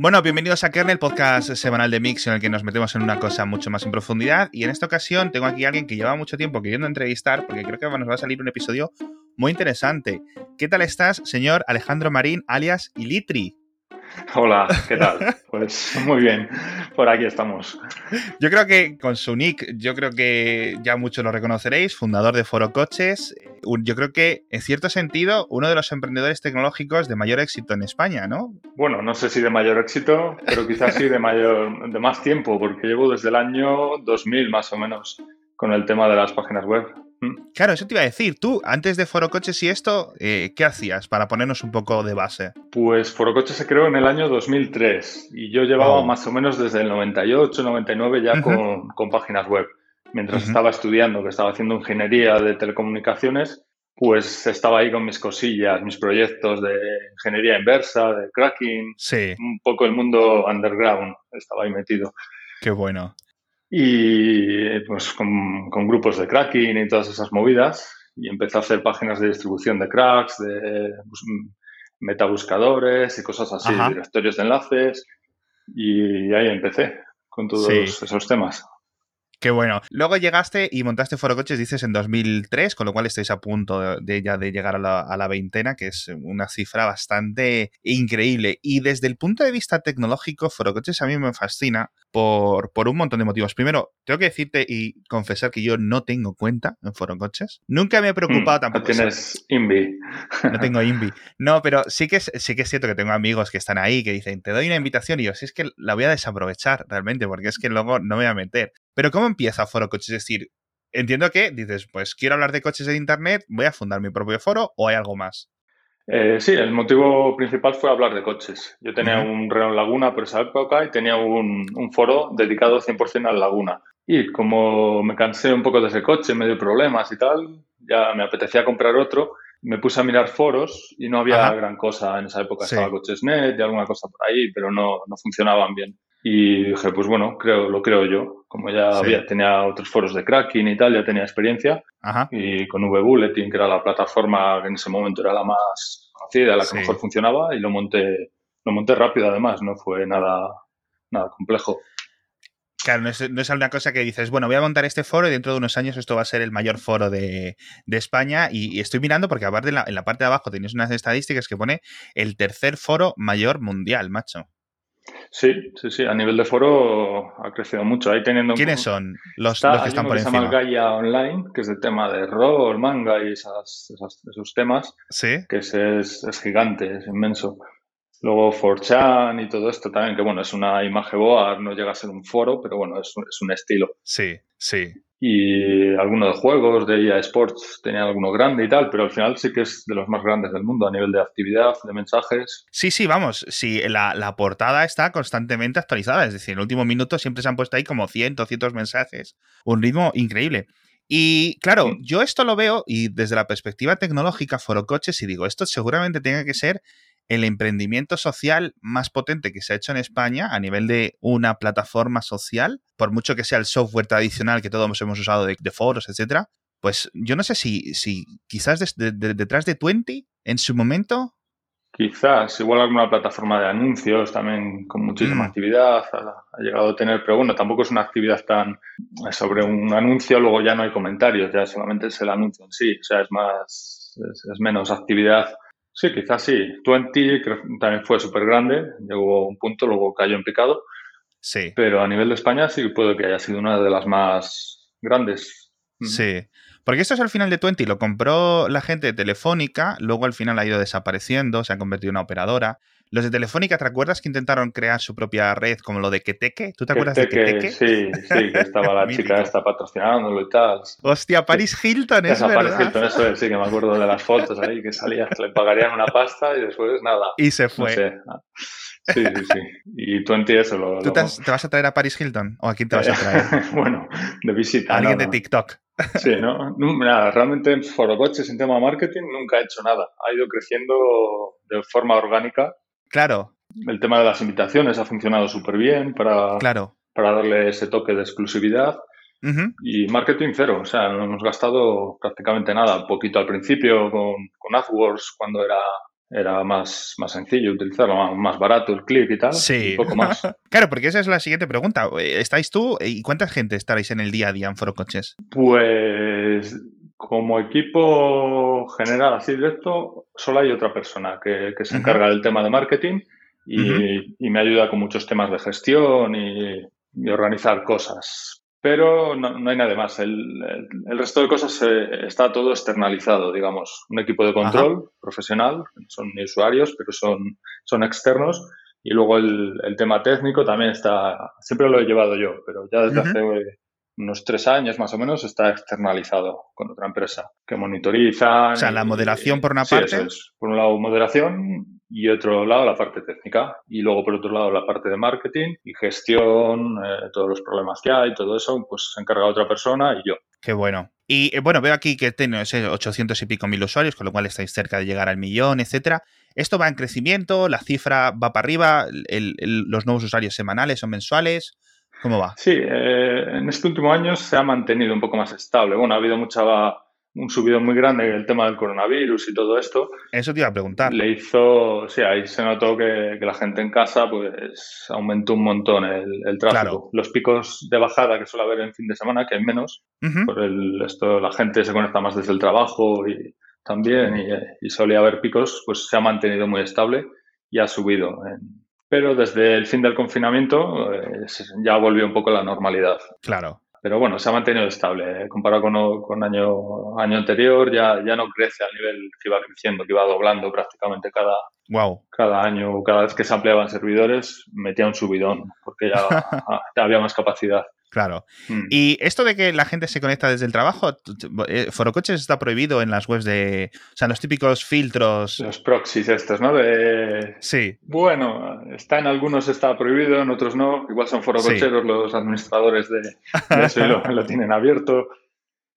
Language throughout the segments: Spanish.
Bueno, bienvenidos a Kernel, podcast semanal de Mix en el que nos metemos en una cosa mucho más en profundidad. Y en esta ocasión tengo aquí a alguien que lleva mucho tiempo queriendo entrevistar porque creo que nos va a salir un episodio muy interesante. ¿Qué tal estás, señor Alejandro Marín, alias Ilitri? Hola, ¿qué tal? Pues muy bien, por aquí estamos. Yo creo que con su nick, yo creo que ya muchos lo reconoceréis, fundador de Foro Coches. Yo creo que, en cierto sentido, uno de los emprendedores tecnológicos de mayor éxito en España, ¿no? Bueno, no sé si de mayor éxito, pero quizás sí de mayor, de más tiempo, porque llevo desde el año 2000 más o menos con el tema de las páginas web. Mm. Claro, eso te iba a decir. Tú, antes de Foro Coches y esto, eh, ¿qué hacías para ponernos un poco de base? Pues Foro Coches se creó en el año 2003 y yo llevaba oh. más o menos desde el 98, 99 ya con, páginas web. Mientras estaba estudiando, que estaba haciendo ingeniería de telecomunicaciones, pues estaba ahí con mis cosillas, mis proyectos de ingeniería inversa, de cracking, sí. un poco el mundo underground, estaba ahí metido. Qué bueno y pues con, grupos de cracking y todas esas movidas y empecé a hacer páginas de distribución de cracks, de pues, metabuscadores y cosas así, directorios de enlaces y ahí empecé con todos esos temas. Qué bueno. Luego llegaste y montaste Foro Coches, dices, en 2003, con lo cual estáis a punto de, ya de llegar a la, veintena, que es una cifra bastante increíble. Y desde el punto de vista tecnológico, Foro Coches a mí me fascina por, por un montón de motivos. Primero, tengo que decirte y confesar que yo no tengo cuenta en Foro Coches. Nunca me he preocupado mm, tampoco. No tienes INVI. No tengo INVI. No, pero sí que, es, sí que es cierto que tengo amigos que están ahí, que dicen, te doy una invitación y yo, sí es que la voy a desaprovechar realmente, porque es que luego no me voy a meter. Pero ¿cómo empieza Foro Coches? Es decir, entiendo que dices, pues quiero hablar de coches en Internet, voy a fundar mi propio foro o hay algo más. Eh, sí, el motivo principal fue hablar de coches. Yo tenía un Renault Laguna por esa época y tenía un, foro dedicado 100% al Laguna. Y como me cansé un poco de ese coche, me dio problemas y tal, ya me apetecía comprar otro, me puse a mirar foros y no había gran cosa en esa época. Estaba Cochesnet y alguna cosa por ahí, pero no, no funcionaban bien. Y dije, pues bueno, creo, lo creo yo. Como ya había, tenía otros foros de cracking y tal, ya tenía experiencia. Y con V-Bulletin, que era la plataforma que en ese momento era la más conocida, la que mejor funcionaba, y lo monté, lo monté rápido además, no fue nada, nada complejo. Claro, no es, no es una cosa que dices, bueno, voy a montar este foro y dentro de unos años esto va a ser el mayor foro de, España. Y, estoy mirando porque aparte en la, en la parte de abajo tenéis unas estadísticas que pone el tercer foro mayor mundial, macho. Sí, sí, sí. A nivel de foro ha crecido mucho. Ahí teniendo ¿Quiénes son los, que están por encima? Se llama Gaia Online, que es el tema de rol, manga y esas, esos temas. Sí. Que es, es, gigante, es inmenso. Luego 4chan y todo esto también, que bueno, es una imagen boa, no llega a ser un foro, pero bueno, es, es un estilo. Sí, sí y algunos de juegos de EA Sports tenía alguno grande y tal, pero al final sí que es de los más grandes del mundo a nivel de actividad, de mensajes. Sí, sí, vamos, sí, la, la portada está constantemente actualizada, es decir, en el último minuto siempre se han puesto ahí como 100, 200 mensajes, un ritmo increíble. Y claro, yo esto lo veo y desde la perspectiva tecnológica, Foro Coches, y digo, esto seguramente tenga que ser el emprendimiento social más potente que se ha hecho en España a nivel de una plataforma social, por mucho que sea el software tradicional que todos hemos usado de, foros, etcétera, pues yo no sé si, si quizás detrás de Twenty, en su momento. Quizás, igual alguna plataforma de anuncios también con muchísima mm. actividad ha, llegado a tener, pero bueno, tampoco es una actividad tan sobre un anuncio, luego ya no hay comentarios, ya solamente es el anuncio en sí, o sea, es más, es menos actividad Sí, quizás sí. Twenty también fue súper grande, llegó a un punto, luego cayó en picado. Sí. Pero a nivel de España sí puede que haya sido una de las más grandes. Sí. Porque esto es al final de Twenty, lo compró la gente de Telefónica, luego al final ha ido desapareciendo, se ha convertido en una operadora. Los de Telefónica, ¿te acuerdas que intentaron crear su propia red como lo de Keteke? ¿Tú te acuerdas de Keteke? Sí, sí, que estaba la chica esta patrocinándolo y tal. Hostia, Paris Hilton, es Esa Paris Hilton, eso es, sí, que me acuerdo de las fotos ahí, que salía, que le pagarían una pasta y después nada. Y se fue. Sí, sí, sí. Y Twenty eso lo... ¿Tú te, vas a traer a Paris Hilton? ¿O a quién te vas a traer? bueno, de visita. alguien de TikTok. Sí, ¿no? Nada, realmente en Forocoches en tema marketing nunca ha hecho nada. Ha ido creciendo de forma orgánica Claro. El tema de las invitaciones ha funcionado súper bien para, claro. para darle ese toque de exclusividad. Y marketing cero, o sea, no hemos gastado prácticamente nada. Un poquito al principio con, con AdWords cuando era era más, más sencillo utilizarlo, más, barato el clic y tal. Sí. Un poco más. claro, porque esa es la siguiente pregunta. ¿Estáis tú y cuánta gente estaréis en el día a día en Foro Coches? Pues como equipo general, así directo, solo hay otra persona que, se encarga del tema de marketing y, me ayuda con muchos temas de gestión y, organizar cosas. Pero no, hay nada más. El, resto de cosas eh, está todo externalizado, digamos. Un equipo de control profesional, son usuarios, pero son, son externos. Y luego el, tema técnico también está, siempre lo he llevado yo, pero ya desde hace unos tres años más o menos está externalizado con otra empresa que monitoriza. O sea, la moderación por una parte. Por un lado, moderación y otro lado, la parte técnica. Y luego, por otro lado, la parte de marketing y gestión, eh, todos los problemas que hay, todo eso, pues se encarga otra persona y yo. Qué bueno. Y eh, bueno, veo aquí que tiene 800 y pico mil usuarios, con lo cual estáis cerca de llegar al millón, etcétera. ¿Esto va en crecimiento? ¿La cifra va para arriba? ¿Los nuevos usuarios semanales o mensuales? ¿Cómo va? Sí, eh, en este último año se ha mantenido un poco más estable. Bueno, ha habido mucha un subido muy grande el tema del coronavirus y todo esto. Eso te iba a preguntar. Le hizo, sí, ahí se notó que, la gente en casa pues aumentó un montón el, tráfico. Los picos de bajada que suele haber en fin de semana, que hay menos, por el, esto la gente se conecta más desde el trabajo y también y, y solía haber picos, pues se ha mantenido muy estable y ha subido en, pero desde el fin del confinamiento eh, ya volvió un poco la normalidad. Claro. Pero bueno, se ha mantenido estable. ¿eh? Comparado con, con año, año anterior, ya, ya no crece al nivel que iba creciendo, que iba doblando prácticamente cada, wow. cada año. Cada vez que se ampliaban servidores, metía un subidón, porque ya había más capacidad. Claro. Hmm. Y esto de que la gente se conecta desde el trabajo, eh, Forocoches está prohibido en las webs de. O sea, los típicos filtros. Los proxies estos, ¿no? De... Sí. Bueno, está en algunos está prohibido, en otros no. Igual son forococheros los administradores de, eso y lo, tienen abierto.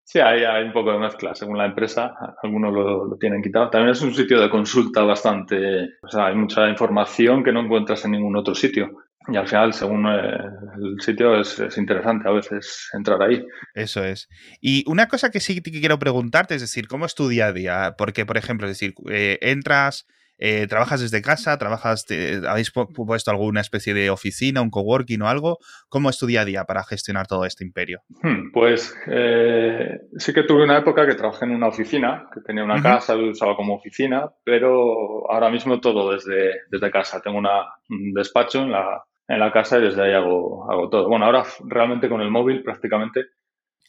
Sí, hay, hay, un poco de mezcla según la empresa. Algunos lo, lo, tienen quitado. También es un sitio de consulta bastante. O sea, hay mucha información que no encuentras en ningún otro sitio. Y al final, según eh, el sitio, es, interesante a veces entrar ahí. Eso es. Y una cosa que sí que quiero preguntarte es decir, ¿cómo es tu día a día? Porque, por ejemplo, es decir, eh, entras, eh, trabajas desde casa, trabajas, habéis puesto alguna especie de oficina, un coworking o algo. ¿Cómo es tu día a día para gestionar todo este imperio? Hmm, pues sí que tuve una época que trabajé en una oficina, que tenía una casa, lo usaba como oficina, pero ahora mismo todo desde, desde casa. Tengo una, un despacho en la en la casa y desde ahí hago, hago todo. Bueno, ahora realmente con el móvil prácticamente.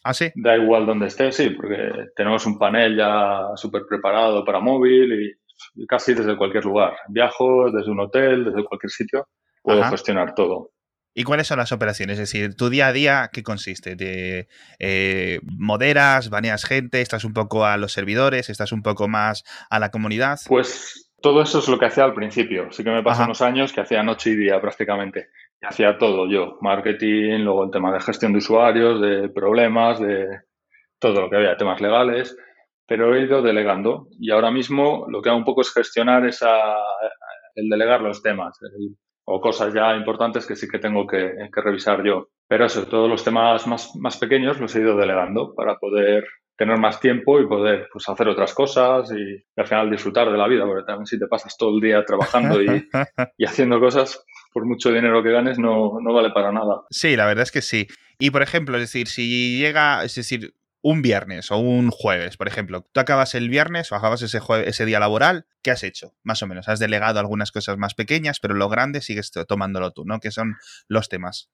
¿Ah, sí? Da igual donde esté, sí, porque tenemos un panel ya súper preparado para móvil y, casi desde cualquier lugar. Viajo desde un hotel, desde cualquier sitio, puedo gestionar todo. ¿Y cuáles son las operaciones? Es decir, tu día a día, ¿qué consiste? ¿De, eh, ¿Moderas, baneas gente, estás un poco a los servidores, estás un poco más a la comunidad? Pues todo eso es lo que hacía al principio. Sí que me pasó unos años que hacía noche y día prácticamente. Y hacía todo yo. Marketing, luego el tema de gestión de usuarios, de problemas, de todo lo que había, temas legales. Pero he ido delegando. Y ahora mismo lo que hago un poco es gestionar esa, el delegar los temas. o cosas ya importantes que sí que tengo que, que revisar yo. Pero eso, todos los temas más, más pequeños los he ido delegando para poder tener más tiempo y poder pues, hacer otras cosas y, al final disfrutar de la vida, porque también si te pasas todo el día trabajando y, haciendo cosas, por mucho dinero que ganes, no, no, vale para nada. Sí, la verdad es que sí. Y por ejemplo, es decir, si llega, es decir, un viernes o un jueves, por ejemplo, tú acabas el viernes o acabas ese, ese día laboral, ¿qué has hecho? Más o menos, has delegado algunas cosas más pequeñas, pero lo grande sigues tomándolo tú, ¿no? Que son los temas.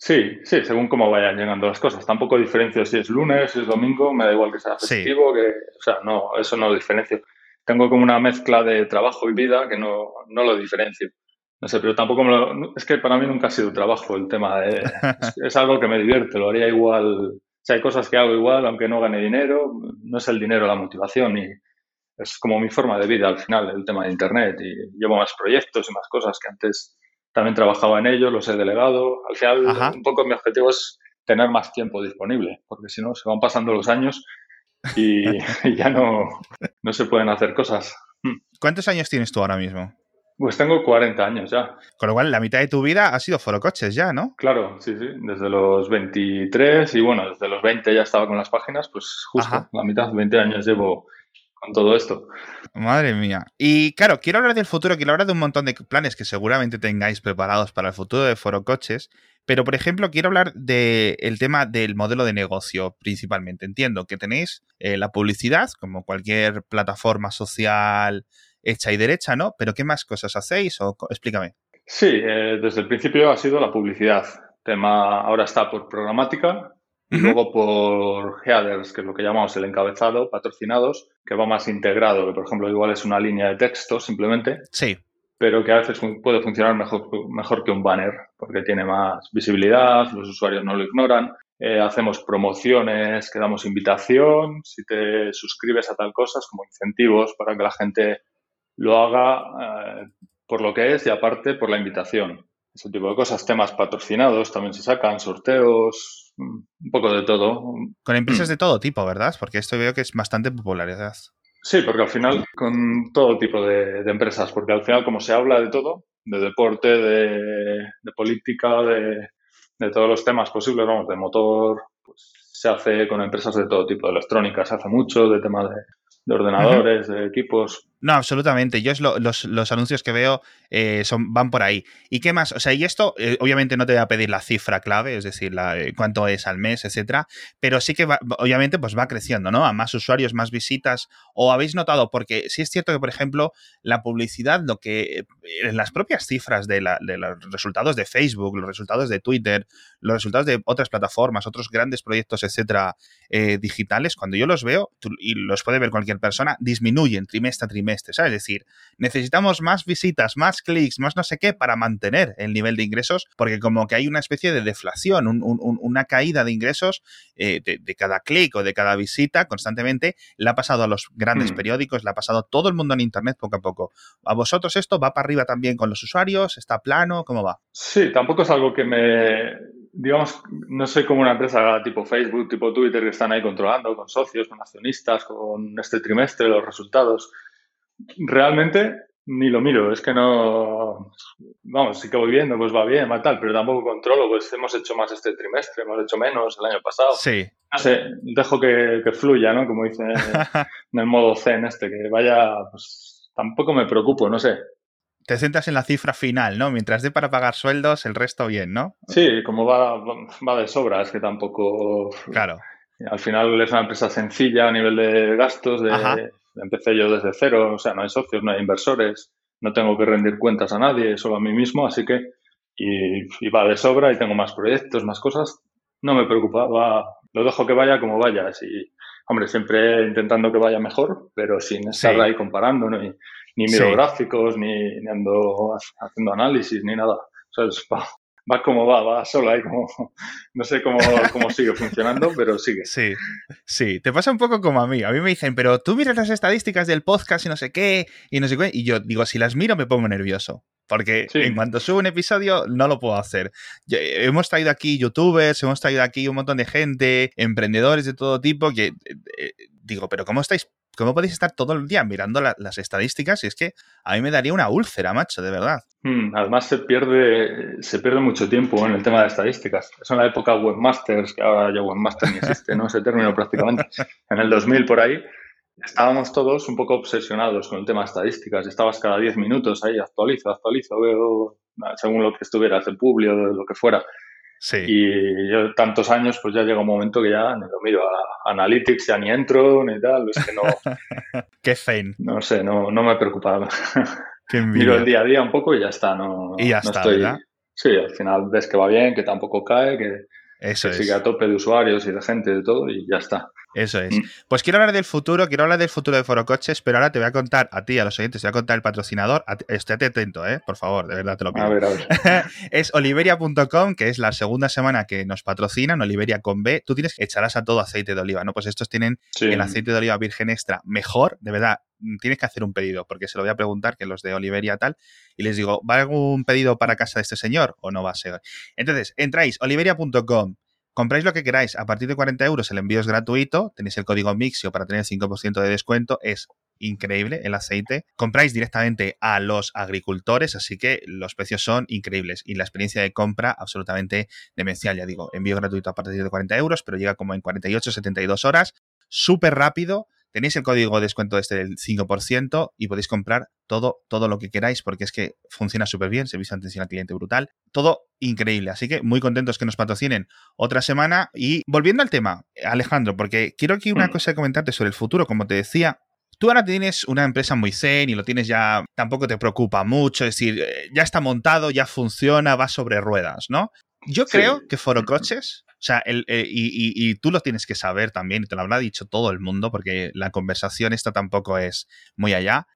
Sí, sí, según cómo vayan llegando las cosas. Tampoco diferencio si es lunes, si es domingo, me da igual que sea festivo, que, o sea, no, eso no lo diferencio. Tengo como una mezcla de trabajo y vida que no, no lo diferencio. No sé, pero tampoco me lo, es que para mí nunca ha sido trabajo el tema de, es, algo que me divierte, lo haría igual, o sea, hay cosas que hago igual aunque no gane dinero, no es el dinero la motivación y es como mi forma de vida al final, el tema de internet y llevo más proyectos y más cosas que antes también trabajaba en ello, los he delegado. Al final, un poco mi objetivo es tener más tiempo disponible, porque si no, se van pasando los años y, ya no, no se pueden hacer cosas. Hmm. ¿Cuántos años tienes tú ahora mismo? Pues tengo 40 años ya. Con lo cual, la mitad de tu vida ha sido forocoches ya, ¿no? Claro, sí, sí. Desde los 23 y bueno, desde los 20 ya estaba con las páginas, pues justo la mitad, 20 años llevo con todo esto. Madre mía. Y claro, quiero hablar del futuro, quiero hablar de un montón de planes que seguramente tengáis preparados para el futuro de Foro Coches, pero por ejemplo quiero hablar del tema del modelo de negocio principalmente. Entiendo que tenéis eh, la publicidad, como cualquier plataforma social hecha y derecha, ¿no? Pero ¿qué más cosas hacéis? O, explícame. Sí, eh, desde el principio ha sido la publicidad. Tema ahora está por programática, luego por headers, que es lo que llamamos el encabezado, patrocinados, que va más integrado, que por ejemplo igual es una línea de texto simplemente. Sí. Pero que a veces puede funcionar mejor, mejor que un banner, porque tiene más visibilidad, los usuarios no lo ignoran. Eh, hacemos promociones, que damos invitación, si te suscribes a tal cosas como incentivos para que la gente lo haga eh, por lo que es y aparte por la invitación. Ese tipo de cosas, temas patrocinados también se sacan, sorteos, un poco de todo. Con empresas de todo tipo, ¿verdad? Porque esto veo que es bastante popularidad. Sí, porque al final con todo tipo de, empresas, porque al final como se habla de todo, de deporte, de, política, de, todos los temas posibles, vamos, de motor, pues se hace con empresas de todo tipo, de electrónica se hace mucho, de temas de, ordenadores, de equipos, no, absolutamente. Yo es los, anuncios que veo eh, son, van por ahí. ¿Y qué más? O sea, y esto, eh, obviamente no te voy a pedir la cifra clave, es decir, la, eh, cuánto es al mes, etcétera, pero sí que va, obviamente pues va creciendo, ¿no? A más usuarios, más visitas. ¿O habéis notado? Porque sí es cierto que, por ejemplo, la publicidad, lo que en las propias cifras de, de los resultados de Facebook, los resultados de Twitter, los resultados de otras plataformas, otros grandes proyectos, etcétera, digitales, cuando yo los veo, y los puede ver cualquier persona, disminuyen trimestre a trimestre ¿sabes? Es decir, necesitamos más visitas, más clics, más no sé qué para mantener el nivel de ingresos, porque como que hay una especie de deflación, una caída de ingresos eh, de, cada clic o de cada visita constantemente, le ha pasado a los grandes hmm. periódicos, le ha pasado a todo el mundo en Internet poco a poco. ¿A vosotros esto va para arriba también con los usuarios? ¿Está plano? ¿Cómo va? Sí, tampoco es algo que me digamos, no sé cómo una empresa tipo Facebook, tipo Twitter, que están ahí controlando con socios, con accionistas, con este trimestre, los resultados. Realmente ni lo miro, es que no, vamos, sí que voy viendo, pues va bien, va tal, pero tampoco controlo, pues hemos hecho más este trimestre, hemos hecho menos el año pasado. Sí. No sé, dejo que, fluya, ¿no? Como dice en el modo Zen este, que vaya, pues tampoco me preocupo, no sé. Te centras en la cifra final, ¿no? Mientras dé para pagar sueldos, el resto bien, ¿no? Sí, como va, va de sobra, es que tampoco... Claro. Al final es una empresa sencilla a nivel de gastos, de, Empecé yo desde cero, o sea, no hay socios, no hay inversores, no tengo que rendir cuentas a nadie, solo a mí mismo, así que, y, va de sobra y tengo más proyectos, más cosas, no me preocupa, va, lo dejo que vaya como vaya, y, hombre, siempre intentando que vaya mejor, pero sin estar ahí comparando, ni, ni miro gráficos, ni, ni, ando haciendo análisis, ni nada. O sea, es, va como va, va sola y como, no sé cómo, cómo sigue funcionando, pero sigue. Sí, sí, te pasa un poco como a mí. A mí me dicen, pero tú miras las estadísticas del podcast y no sé qué, y no sé qué, y yo digo, si las miro me pongo nervioso. Porque en cuanto subo un episodio no lo puedo hacer. hemos traído aquí youtubers, hemos traído aquí un montón de gente, emprendedores de todo tipo, que eh, eh, digo, pero ¿cómo estáis ¿Cómo podéis estar todo el día mirando las estadísticas? Y es que a mí me daría una úlcera, macho, de verdad. Hmm, además se pierde, se pierde mucho tiempo en el tema de estadísticas. Es en la época webmasters, que ahora ya webmaster ni existe, ¿no? Ese término prácticamente. En el 2000 por ahí estábamos todos un poco obsesionados con el tema de estadísticas. Estabas cada 10 minutos ahí, actualizo, actualizo, veo según lo que estuviera, el publio, lo que fuera. Y yo tantos años, pues ya llega un momento que ya ni lo miro a Analytics, ya ni entro, ni tal, es que no... Qué fein. No sé, no, no me preocupa. miro el día a día un poco y ya está, no, y ya está, ¿verdad? Sí, al final ves que va bien, que tampoco cae, que, Eso sigue a tope de usuarios y de gente de todo y ya está. Eso es. Mm. Pues quiero hablar del futuro, quiero hablar del futuro de Foro Coches, pero ahora te voy a contar a ti, a los oyentes, te voy a contar el patrocinador. Estate atento, ¿eh? Por favor, de verdad te lo pido. A ver, a ver. es oliveria.com, que es la segunda semana que nos patrocinan, Oliveria con B. Tú tienes que echarás a todo aceite de oliva, ¿no? Pues estos tienen el aceite de oliva virgen extra mejor, de verdad. Tienes que hacer un pedido, porque se lo voy a preguntar, que los de Oliveria tal, y les digo, ¿va algún pedido para casa de este señor o no va a ser? Entonces, entráis oliveria.com, Compráis lo que queráis. A partir de 40 euros el envío es gratuito. Tenéis el código Mixio para tener 5% de descuento. Es increíble el aceite. Compráis directamente a los agricultores, así que los precios son increíbles y la experiencia de compra absolutamente demencial. Ya digo, envío gratuito a partir de 40 euros, pero llega como en 48, 72 horas. Súper rápido tenéis el código de descuento este del 5% y podéis comprar todo, todo lo que queráis porque es que funciona súper bien, servicio de atención al cliente brutal, todo increíble. Así que muy contentos que nos patrocinen otra semana. Y volviendo al tema, Alejandro, porque quiero aquí una mm. cosa comentarte sobre el futuro, como te decía, Tú ahora tienes una empresa muy zen y lo tienes ya, tampoco te preocupa mucho, es decir, eh, ya está montado, ya funciona, va sobre ruedas, ¿no? Yo creo que Foro Coches, o sea, el, eh, y, tú lo tienes que saber también, y te lo habrá dicho todo el mundo, porque la conversación esta tampoco es muy allá.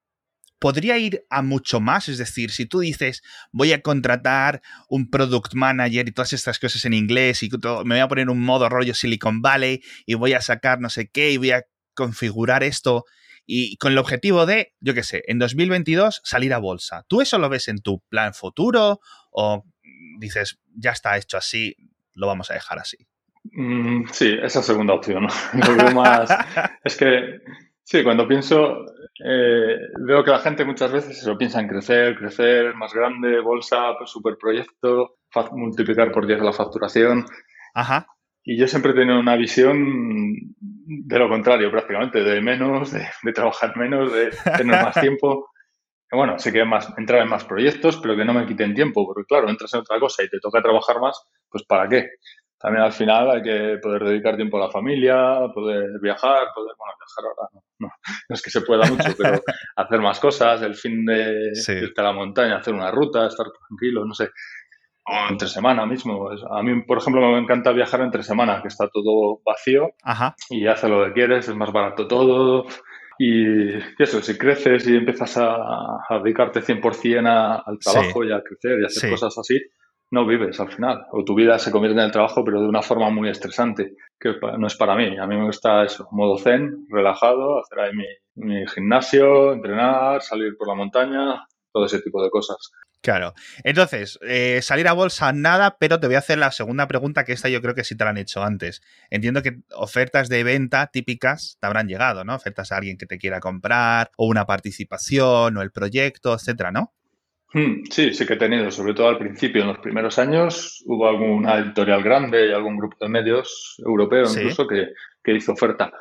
Podría ir a mucho más, es decir, si tú dices voy a contratar un product manager y todas estas cosas en inglés y me voy a poner un modo rollo Silicon Valley y voy a sacar no sé qué y voy a configurar esto y con el objetivo de, yo qué sé, en 2022 salir a bolsa. ¿Tú eso lo ves en tu plan futuro o dices, ya está hecho así, lo vamos a dejar así? Mm, sí, esa segunda opción. es que, sí, cuando pienso, eh, veo que la gente muchas veces se lo piensa en crecer, crecer, más grande, bolsa, pues, superproyecto, multiplicar por 10 la facturación. Ajá. Y yo siempre he tenido una visión de lo contrario, prácticamente, de menos, de, trabajar menos, de tener más tiempo. Bueno, sé que más, entrar en más proyectos, pero que no me quiten tiempo, porque claro, entras en otra cosa y te toca trabajar más, pues ¿para qué? También al final hay que poder dedicar tiempo a la familia, poder viajar, poder, bueno, viajar ahora no, no, es que se pueda mucho, pero hacer más cosas, el fin de irte a la montaña, hacer una ruta, estar tranquilo, no sé o entre semana mismo. A mí, por ejemplo, me encanta viajar entre semana, que está todo vacío y haces lo que quieres, es más barato todo. Y, eso, si creces y empiezas a, dedicarte 100% al trabajo y a crecer y a hacer cosas así, no vives al final. O tu vida se convierte en el trabajo, pero de una forma muy estresante, que no es para mí. A mí me gusta eso, modo zen, relajado, hacer ahí mi, mi gimnasio, entrenar, salir por la montaña, todo ese tipo de cosas. Claro. Entonces, eh, salir a bolsa nada, pero te voy a hacer la segunda pregunta, que esta yo creo que sí te la han hecho antes. Entiendo que ofertas de venta típicas te habrán llegado, ¿no? Ofertas a alguien que te quiera comprar, o una participación, o el proyecto, etcétera, ¿no? Hmm, sí, sí que he tenido, sobre todo al principio, en los primeros años, hubo alguna editorial grande y algún grupo de medios europeo incluso que, que hizo oferta.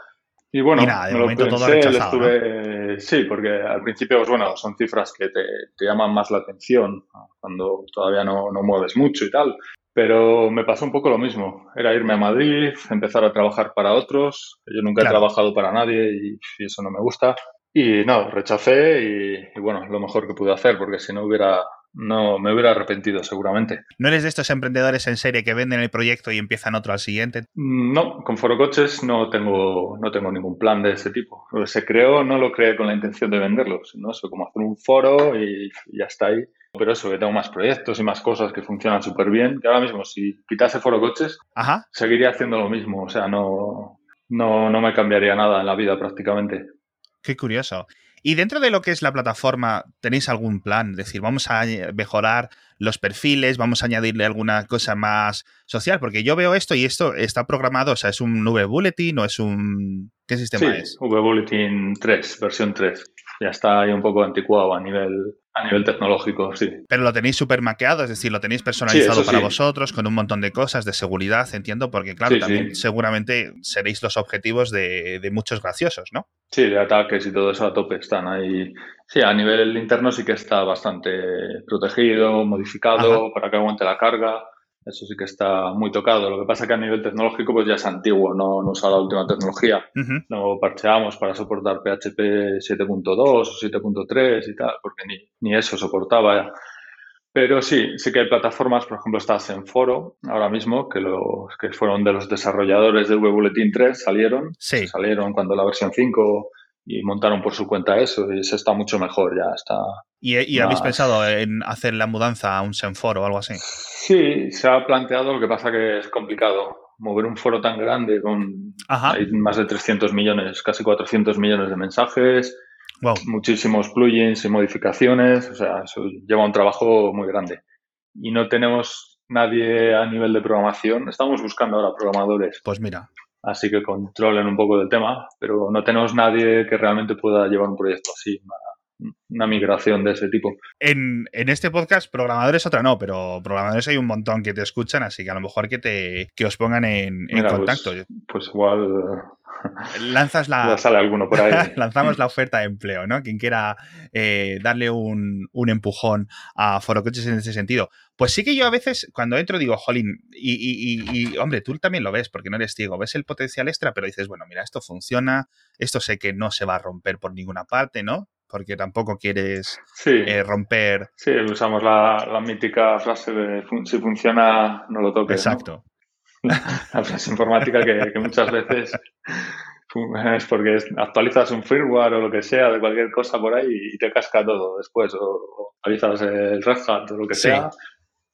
Y bueno, de momento todo rechazado, estuve, sí, porque al principio, pues bueno, son cifras que te, llaman más la atención cuando todavía no, mueves mucho y tal. Pero me pasó un poco lo mismo. Era irme a Madrid, empezar a trabajar para otros. Yo nunca he trabajado para nadie y, eso no me gusta. Y no, rechacé y, y, bueno, lo mejor que pude hacer, porque si no hubiera no me hubiera arrepentido seguramente. ¿No eres de estos emprendedores en serie que venden el proyecto y empiezan otro al siguiente? Mm, no, con Foro Coches no tengo, no tengo ningún plan de ese tipo. Se creó, no lo creé con la intención de venderlo, sino eso, como hacer un foro y, ya está ahí. Pero eso, que tengo más proyectos y más cosas que funcionan súper bien, que ahora mismo si quitase Foro Coches, seguiría haciendo lo mismo. O sea, no, no, no me cambiaría nada en la vida prácticamente. Qué curioso. Y dentro de lo que es la plataforma, ¿tenéis algún plan? Es decir, vamos a mejorar los perfiles, vamos a añadirle alguna cosa más social, porque yo veo esto y esto está programado, o sea, es un V Bulletin o es un... ¿Qué sistema es? V Bulletin 3, versión 3. Ya está ahí un poco anticuado a nivel a nivel tecnológico, sí. Pero lo tenéis súper maqueado, es decir, lo tenéis personalizado para vosotros, con un montón de cosas de seguridad, entiendo, porque claro, también seguramente seréis los objetivos de, muchos graciosos, ¿no? Sí, de ataques y todo eso a tope están ahí. Sí, a nivel interno sí que está bastante protegido, modificado para que aguante la carga. Eso sí que está muy tocado. Lo que pasa es que a nivel tecnológico pues ya es antiguo, no, no usa la última tecnología. Lo parcheamos para soportar PHP 7.2 o 7.3 y tal, porque ni, ni eso soportaba. Pero sí, sí que hay plataformas, por ejemplo, estás en Foro ahora mismo, que los que fueron de los desarrolladores del Web Bulletin 3 salieron. Sí. Salieron cuando la versión 5 y montaron por su cuenta eso y se está mucho mejor, ya está. ¿Y, habéis pensado en hacer la mudanza a un Senforo o algo así? Sí, se ha planteado, lo que pasa que es complicado. Mover un foro tan grande con más de 300 millones, casi 400 millones de mensajes, muchísimos plugins y modificaciones, o sea, eso lleva un trabajo muy grande. Y no tenemos nadie a nivel de programación, estamos buscando ahora programadores. Pues mira. Así que controlen un poco del tema, pero no tenemos nadie que realmente pueda llevar un proyecto así, migración de ese tipo. En, este podcast, programadores otra no, pero programadores hay un montón que te escuchan, así que a lo mejor que te que os pongan en, pues, contacto. Pues, igual lanzas la. Ya sale alguno por ahí. lanzamos la oferta de empleo, ¿no? Quien quiera eh, darle un, un, empujón a Forocoches en ese sentido. Pues sí que yo a veces, cuando entro, digo, jolín, y, y, y, hombre, tú también lo ves, porque no eres ciego, ves el potencial extra, pero dices, bueno, mira, esto funciona, esto sé que no se va a romper por ninguna parte, ¿no? Porque tampoco quieres eh, romper. Sí, usamos la, la, mítica frase de si funciona, no lo toques. Exacto. ¿no? la frase informática que, que muchas veces es porque actualizas un firmware o lo que sea de cualquier cosa por ahí y te casca todo después, o, actualizas el Red Hat o lo que sea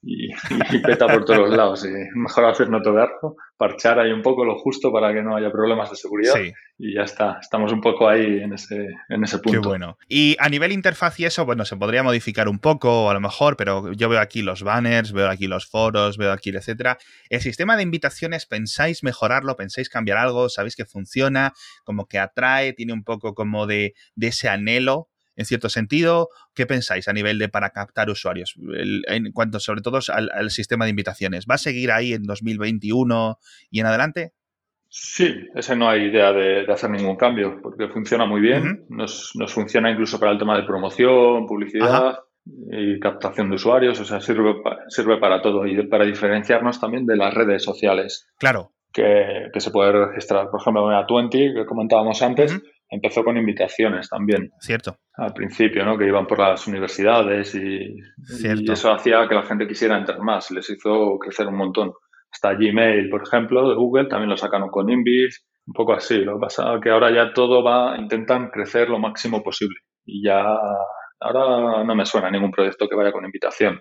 y, y, peta por todos lados. Y mejor hacer no tocarlo, parchar ahí un poco lo justo para que no haya problemas de seguridad sí. y ya está. Estamos un poco ahí en ese, en ese punto. Qué bueno. Y a nivel interfaz y eso, bueno, se podría modificar un poco a lo mejor, pero yo veo aquí los banners, veo aquí los foros, veo aquí, etcétera. El sistema de invitaciones, ¿pensáis mejorarlo? ¿Pensáis cambiar algo? ¿Sabéis que funciona? Como que atrae, tiene un poco como de, de ese anhelo en cierto sentido. ¿Qué pensáis a nivel de para captar usuarios? El, en cuanto sobre todo al, al, sistema de invitaciones. ¿Va a seguir ahí en 2021 y en adelante? Sí, ese no hay idea de, de hacer ningún cambio, porque funciona muy bien. Uh -huh. nos, nos, funciona incluso para el tema de promoción, publicidad. Ajá y captación de usuarios, o sea, sirve, sirve para todo y para diferenciarnos también de las redes sociales. Claro. Que, que se puede registrar. Por ejemplo, en A20, que comentábamos antes, uh -huh empezó con invitaciones también. Cierto. Al principio, ¿no? Que iban por las universidades y, y, eso hacía que la gente quisiera entrar más. Les hizo crecer un montón. Hasta Gmail, por ejemplo, de Google, también lo sacaron con Invis. Un poco así. Lo que pasa es que ahora ya todo va, intentan crecer lo máximo posible. Y ya, ahora no me suena ningún proyecto que vaya con invitación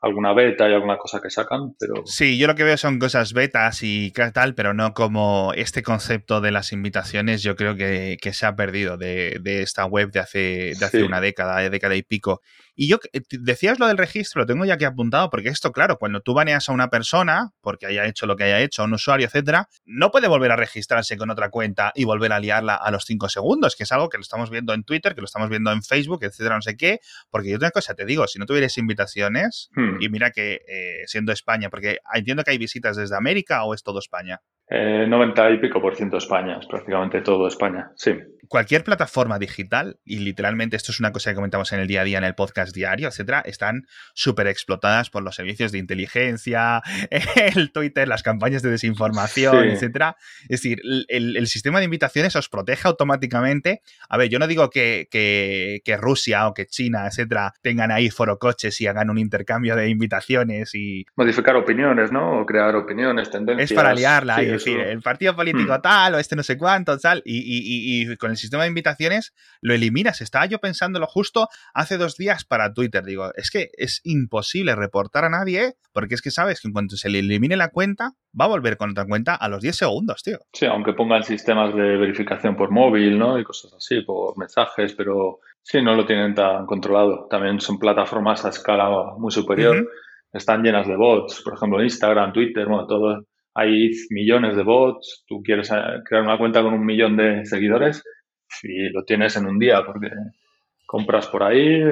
alguna beta y alguna cosa que sacan, pero... Sí, yo lo que veo son cosas betas y tal, pero no como este concepto de las invitaciones, yo creo que, que se ha perdido de, de, esta web de hace, de hace sí. una década, de década y pico. Y yo, decías lo del registro, lo tengo ya aquí apuntado, porque esto, claro, cuando tú baneas a una persona, porque haya hecho lo que haya hecho, a un usuario, etcétera, no puede volver a registrarse con otra cuenta y volver a liarla a los cinco segundos, que es algo que lo estamos viendo en Twitter, que lo estamos viendo en Facebook, etcétera, no sé qué, porque yo una cosa te digo, si no tuvieras invitaciones, hmm. y mira que eh, siendo España, porque entiendo que hay visitas desde América o es todo España. Eh, 90 y pico por ciento España, es prácticamente todo España, sí. Cualquier plataforma digital, y literalmente esto es una cosa que comentamos en el día a día en el podcast diario, etcétera, están súper explotadas por los servicios de inteligencia, el Twitter, las campañas de desinformación, sí. etcétera. Es decir, el, el, sistema de invitaciones os protege automáticamente. A ver, yo no digo que, que, que Rusia o que China, etcétera, tengan ahí forocoches y hagan un intercambio de invitaciones y. Modificar opiniones, ¿no? O crear opiniones, tendencias. Es para liarla, sí, es decir, el partido político hmm. tal, o este no sé cuánto, tal, y, y, y, y con el sistema de invitaciones lo eliminas. Estaba yo pensándolo justo hace dos días para Twitter. Digo, es que es imposible reportar a nadie porque es que sabes que en cuanto se le elimine la cuenta, va a volver con otra cuenta a los 10 segundos, tío. Sí, aunque pongan sistemas de verificación por móvil, ¿no? Y cosas así, por mensajes, pero sí, no lo tienen tan controlado. También son plataformas a escala muy superior. Uh -huh. Están llenas de bots, por ejemplo, Instagram, Twitter, bueno, todo. Hay millones de bots. Tú quieres eh, crear una cuenta con un millón de seguidores y lo tienes en un día porque compras por ahí,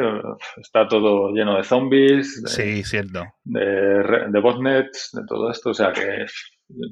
está todo lleno de zombies, de, sí, cierto. De, de, botnets, de todo esto, o sea que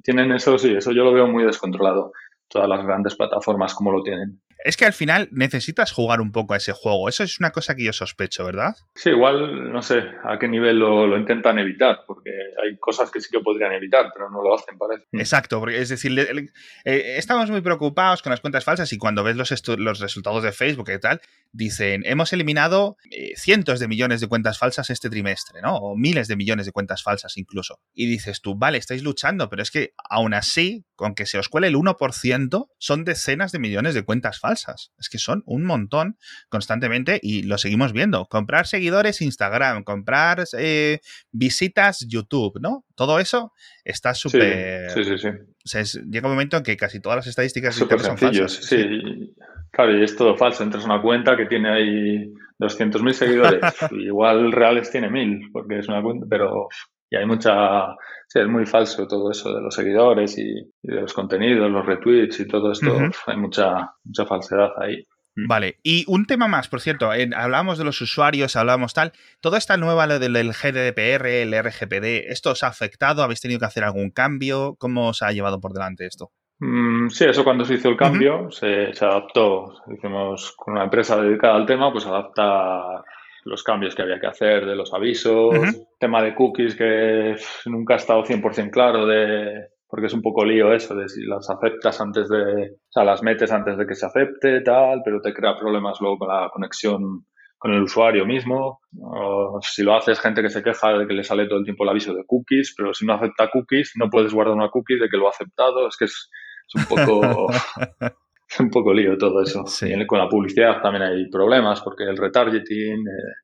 tienen eso, sí, eso yo lo veo muy descontrolado, todas las grandes plataformas como lo tienen. Es que al final necesitas jugar un poco a ese juego. Eso es una cosa que yo sospecho, ¿verdad? Sí, igual no sé a qué nivel lo, lo, intentan evitar, porque hay cosas que sí que podrían evitar, pero no lo hacen, parece. Exacto, porque es decir, le, le, eh, estamos muy preocupados con las cuentas falsas y cuando ves los, los resultados de Facebook y tal, dicen, hemos eliminado eh, cientos de millones de cuentas falsas este trimestre, ¿no? O miles de millones de cuentas falsas incluso. Y dices tú, vale, estáis luchando, pero es que aún así, con que se os cuele el 1%, son decenas de millones de cuentas falsas. Es que son un montón constantemente y lo seguimos viendo. Comprar seguidores Instagram, comprar eh, visitas YouTube, ¿no? Todo eso está súper... Sí, sí, sí, sí. O sea, es, llega un momento en que casi todas las estadísticas son falsas. Sí. sí. claro, y es todo falso. Entras a una cuenta que tiene ahí 200.000 seguidores. igual reales tiene 1.000, porque es una cuenta, pero y hay mucha, sí, es muy falso todo eso de los seguidores y, y de los contenidos, los retweets y todo esto, uh -huh. hay mucha, mucha falsedad ahí. Vale, y un tema más, por cierto, en, hablábamos de los usuarios, hablábamos tal, toda esta nueva lo del, del GDPR, el RGPD, ¿esto os ha afectado? ¿Habéis tenido que hacer algún cambio? ¿Cómo os ha llevado por delante esto? Mm, Mm, sí, eso cuando se hizo el cambio se, se, adaptó. Hicimos con una empresa dedicada al tema, pues adaptar los cambios que había que hacer de los avisos, tema de cookies que nunca ha estado 100% claro de porque es un poco lío eso de si las aceptas antes de, o sea, las metes antes de que se acepte, tal, pero te crea problemas luego con la conexión con el usuario mismo. O si lo haces, gente que se queja de que le sale todo el tiempo el aviso de cookies, pero si no acepta cookies, no puedes guardar una cookie de que lo ha aceptado. Es que es, un poco... un poco lío todo eso. Y con la publicidad también hay problemas porque el retargeting, eh,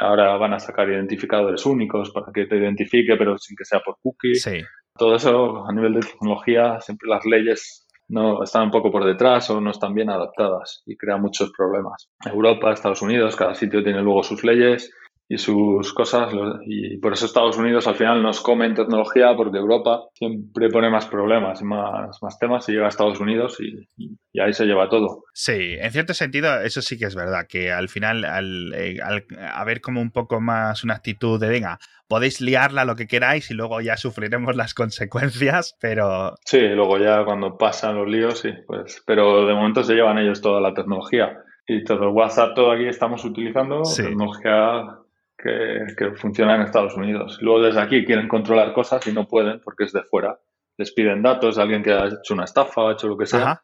ahora van a sacar identificadores únicos para que te identifique, pero sin que sea por cookie. Sí. Todo eso a nivel de tecnología, siempre las leyes no están un poco por detrás o no están bien adaptadas y crean muchos problemas. Europa, Estados Unidos, cada sitio tiene luego sus leyes y sus cosas. Y por eso Estados Unidos al final nos come en tecnología porque Europa siempre pone más problemas y más, más temas y llega a Estados Unidos y, ahí se lleva todo. Sí, en cierto sentido eso sí que es verdad, que al final al, eh, al haber como un poco más una actitud de venga, podéis liarla lo que queráis y luego ya sufriremos las consecuencias, pero... Sí, luego ya cuando pasan los líos, sí, pues, pero de momento se llevan ellos toda la tecnología. Y todo el WhatsApp, todo aquí estamos utilizando tecnología que, funciona en Estados Unidos. Luego desde aquí quieren controlar cosas y no pueden porque es de fuera. Les piden datos alguien que ha hecho una estafa, ha hecho lo que sea.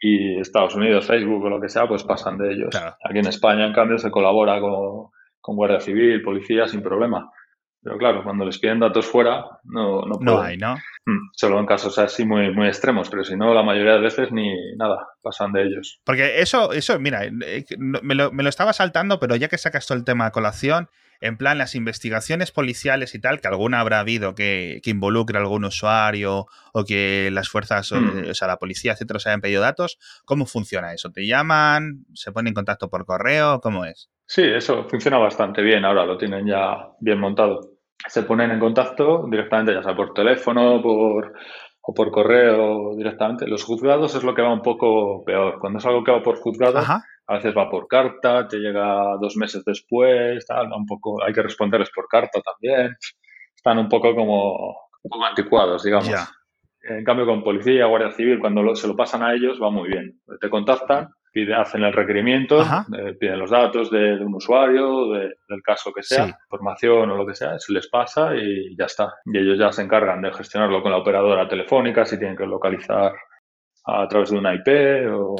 Y Estados Unidos, Facebook o lo que sea, pues pasan de ellos. Aquí en España, en cambio, se colabora con, con Guardia Civil, policía, sin problema. Pero claro, cuando les piden datos fuera, no, no, no hay, ¿no? Mm, solo en casos así muy, muy extremos, pero si no, la mayoría de veces ni nada, pasan de ellos. Porque eso, eso mira, eh, me lo, me lo estaba saltando, pero ya que sacas todo el tema de colación, en plan las investigaciones policiales y tal, que alguna habrá habido que, que involucre a algún usuario o que las fuerzas, mm. o sea, la policía, etcétera, se hayan pedido datos, ¿cómo funciona eso? ¿Te llaman? ¿Se ponen en contacto por correo? ¿Cómo es? Sí, eso funciona bastante bien. Ahora lo tienen ya bien montado. Se ponen en contacto directamente, ya sea por teléfono por, o por correo directamente. Los juzgados es lo que va un poco peor. Cuando es algo que va por juzgado, a veces va por carta, te llega dos meses después, tal, un poco, hay que responderles por carta también. Están un poco como anticuados, digamos. En cambio, con policía, guardia civil, cuando se lo pasan a ellos, va muy bien. Te contactan hacen el requerimiento, eh, piden los datos de, un usuario, del caso que sea, información o lo que sea, se les pasa y ya está. Y ellos ya se encargan de gestionarlo con la operadora telefónica, si tienen que localizar a través de una IP o,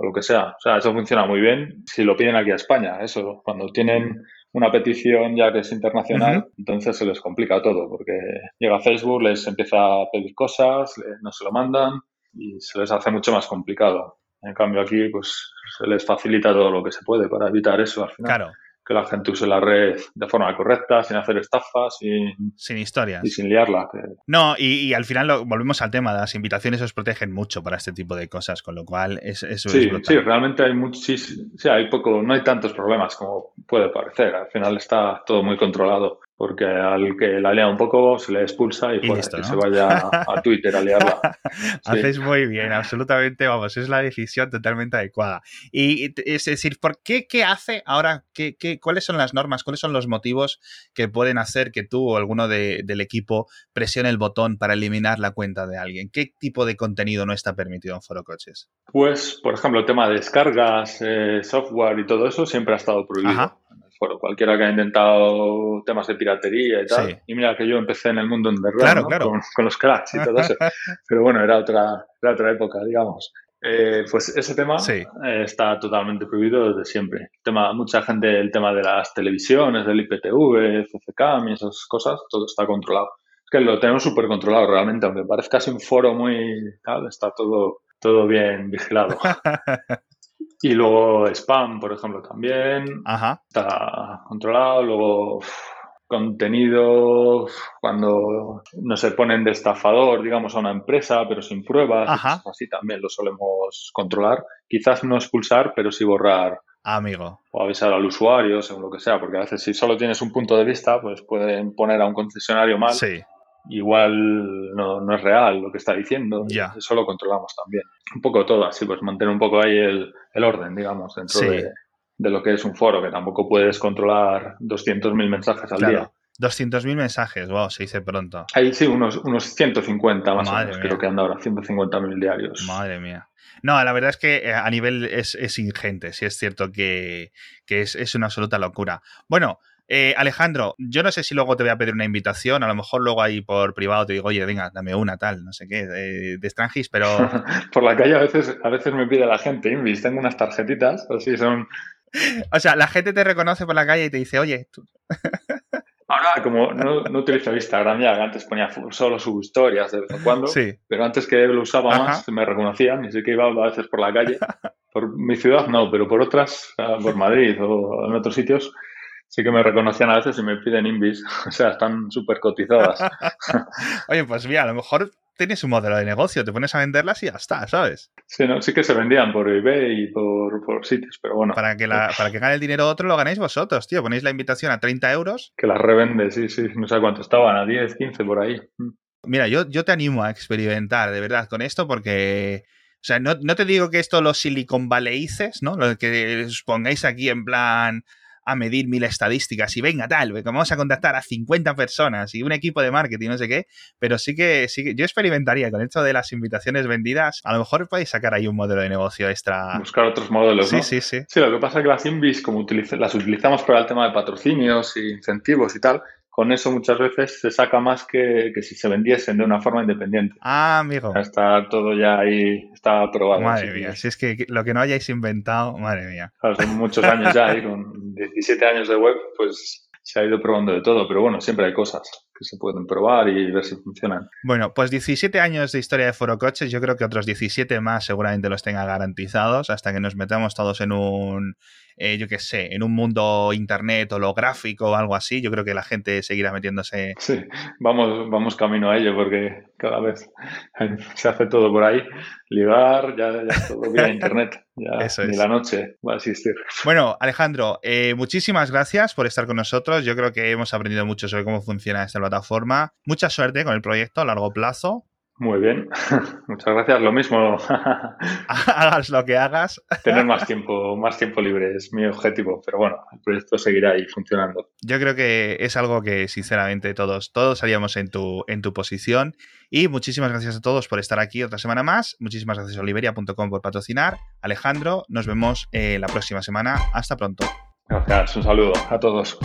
o lo que sea. O sea, eso funciona muy bien si lo piden aquí a España. Eso, cuando tienen una petición ya que es internacional, entonces se les complica todo, porque llega Facebook, les empieza a pedir cosas, no se lo mandan y se les hace mucho más complicado. En cambio aquí pues se les facilita todo lo que se puede para evitar eso al final. Claro. Que la gente use la red de forma correcta, sin hacer estafas, sin, sin historias. Y sin liarla. No, y, al final lo, volvemos al tema, las invitaciones os protegen mucho para este tipo de cosas, con lo cual es, eso sí, es Sí, realmente hay mucho, sí, sí, hay poco, no hay tantos problemas como puede parecer. Al final está todo muy controlado porque al que la lea un poco se le expulsa y, que se vaya a Twitter a liarla. Hacéis muy bien, absolutamente, vamos, es la decisión totalmente adecuada. Y es decir, ¿por qué, qué hace ahora, qué, qué, cuáles son las normas, cuáles son los motivos que pueden hacer que tú o alguno del equipo presione el botón para eliminar la cuenta de alguien? ¿Qué tipo de contenido no está permitido en Foro Coches? Pues, por ejemplo, el tema de descargas, eh, software y todo eso siempre ha estado prohibido bueno, cualquiera que ha intentado temas de piratería y tal. Y mira que yo empecé en el mundo underground Con, los cracks y todo eso. Pero bueno, era otra, era otra época, digamos. Eh, pues ese tema eh, está totalmente prohibido desde siempre. El tema, mucha gente, el tema de las televisiones, del IPTV, FCCAM y esas cosas, todo está controlado. Es que lo tenemos súper controlado realmente, aunque parezca casi un foro muy tal, está todo, todo bien vigilado. Y luego spam, por ejemplo, también. Está controlado. Luego contenido cuando no se ponen de estafador, digamos, a una empresa, pero sin pruebas. Así también lo solemos controlar. Quizás no expulsar, pero sí borrar. Amigo. O avisar al usuario, según lo que sea, porque a veces si solo tienes un punto de vista, pues pueden poner a un concesionario mal. Sí igual no, es real lo que está diciendo. Ya. Eso lo controlamos también. Un poco todo así, pues mantener un poco ahí el, orden, digamos, dentro de, lo que es un foro, que tampoco puedes controlar 200.000 mensajes al día. 200.000 mensajes, wow, se dice pronto. Ahí sí, unos, unos 150 más o menos, creo que anda ahora, 150.000 diarios. Madre mía. No, la verdad es que eh, a nivel es, es ingente, sí es cierto que, que es, es, una absoluta locura. Bueno, eh, Alejandro, yo no sé si luego te voy a pedir una invitación, a lo mejor luego ahí por privado te digo, oye, venga, dame una tal, no sé qué, de, de Strangis, pero... por la calle a veces, a veces me pide la gente Invis, tengo unas tarjetitas, así son... O sea, la gente te reconoce por la calle y te dice, oye, tú... Ahora, como no, no utilizo Instagram ya, antes ponía solo sus historias de vez en cuando, sí. pero antes que lo usaba Ajá. más, me reconocían y sí que iba a veces por la calle. Por mi ciudad no, pero por otras, por Madrid o en otros sitios, sí que me reconocían a veces y me piden invis. O sea, están súper cotizadas. Oye, pues mira, a lo mejor tienes un modelo de negocio, te pones a venderlas y ya está, ¿sabes? Sí, ¿no? sí que se vendían por eBay y por, por sitios, pero bueno. Para que, la, para que gane el dinero otro lo ganéis vosotros, tío. Ponéis la invitación a 30 euros. Que las revende, sí, sí. No sé cuánto estaban, a 10, 15 por ahí. Mira, yo, yo te animo a experimentar de verdad con esto porque... O sea, no, no te digo que esto los Silicon Valleyces, ¿no? Lo que os pongáis aquí en plan a medir mil estadísticas y venga tal, vamos a contactar a 50 personas y un equipo de marketing, no sé qué, pero sí que, sí que yo experimentaría con esto de las invitaciones vendidas, a lo mejor podéis sacar ahí un modelo de negocio extra. Buscar otros modelos, sí, ¿no? Sí, sí, sí. lo que pasa es que las Invis, como las utilizamos para el tema de patrocinios y incentivos y tal, con eso muchas veces se saca más que, que, si se vendiesen de una forma independiente. Ah, amigo. Está todo ya ahí, está aprobado. Madre mía, si es que lo que no hayáis inventado, madre mía. Claro, son muchos años ya con 17 años de web, pues se ha ido probando de todo, pero bueno, siempre hay cosas que se pueden probar y ver si funcionan. Bueno, pues 17 años de historia de Foro Coches, yo creo que otros 17 más seguramente los tenga garantizados hasta que nos metamos todos en un, eh, yo qué sé, en un mundo internet holográfico o algo así, yo creo que la gente seguirá metiéndose. Sí, vamos, vamos camino a ello porque cada vez se hace todo por ahí. Ligar, ya, ya todo vía internet. Ya Eso ni es. la noche va a existir. Bueno, Alejandro, eh, muchísimas gracias por estar con nosotros. Yo creo que hemos aprendido mucho sobre cómo funciona esta plataforma. Mucha suerte con el proyecto a largo plazo. Muy bien, muchas gracias. Lo mismo. hagas lo que hagas. Tener más tiempo, más tiempo libre es mi objetivo, pero bueno, el proyecto seguirá ahí funcionando. Yo creo que es algo que sinceramente todos, todos haríamos en tu, en tu posición. Y muchísimas gracias a todos por estar aquí otra semana más. Muchísimas gracias a oliveria.com por patrocinar. Alejandro, nos vemos eh, la próxima semana. Hasta pronto. Gracias, un saludo a todos.